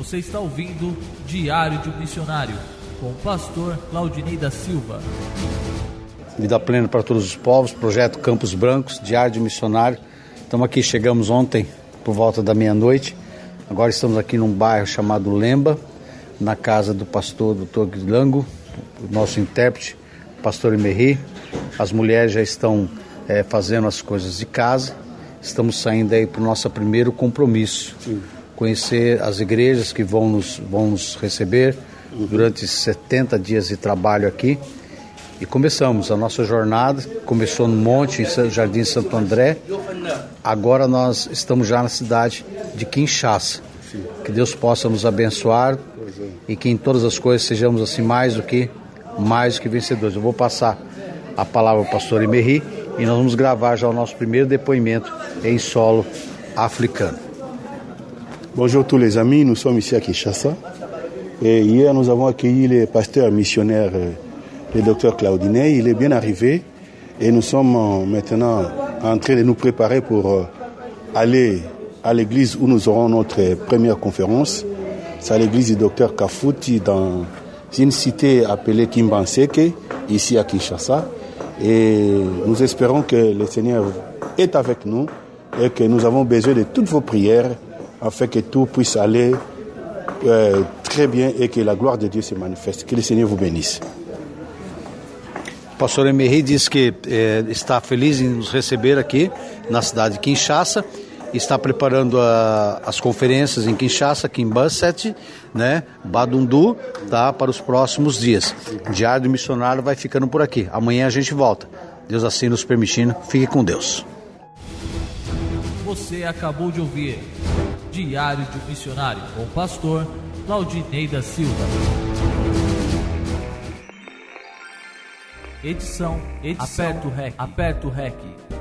Você está ouvindo Diário de um Missionário com o pastor Claudinei da Silva. Vida plena para todos os povos, projeto Campos Brancos, Diário de Missionário. Estamos aqui, chegamos ontem por volta da meia-noite. Agora estamos aqui num bairro chamado Lemba, na casa do pastor Dr. Guilango, nosso intérprete, pastor Emery. As mulheres já estão é, fazendo as coisas de casa. Estamos saindo aí para o nosso primeiro compromisso. Sim. Conhecer as igrejas que vão nos, vão nos receber durante 70 dias de trabalho aqui. E começamos a nossa jornada, começou no Monte, em Jardim Santo André. Agora nós estamos já na cidade de Kinshasa. Que Deus possa nos abençoar e que em todas as coisas sejamos assim mais do que mais do que vencedores. Eu vou passar a palavra ao pastor Emery e nós vamos gravar já o nosso primeiro depoimento em solo africano. Bonjour tous les amis, nous sommes ici à Kinshasa. Et hier, nous avons accueilli le pasteur missionnaire, euh, le docteur Claudinet. Il est bien arrivé et nous sommes euh, maintenant en train de nous préparer pour euh, aller à l'église où nous aurons notre première conférence. C'est à l'église du docteur Kafuti dans une cité appelée Kimbanseke, ici à Kinshasa. Et nous espérons que le Seigneur est avec nous et que nous avons besoin de toutes vos prières afin que tout puisse aller euh, très bien et que la gloire de Dieu se manifeste. Que le Seigneur vous bénisse. Pastor Emery diz que eh, está feliz em nos receber aqui na cidade de Kinshasa está preparando a, as conferências em Kinshasa, Kimbasset, né, Badundu, tá, para os próximos dias. Diário do Missionário vai ficando por aqui. Amanhã a gente volta. Deus assim nos permitindo. Fique com Deus. Você acabou de ouvir Diário de um Missionário com o pastor Claudinei da Silva. Edição, edição, aperto o REC, aperto o REC.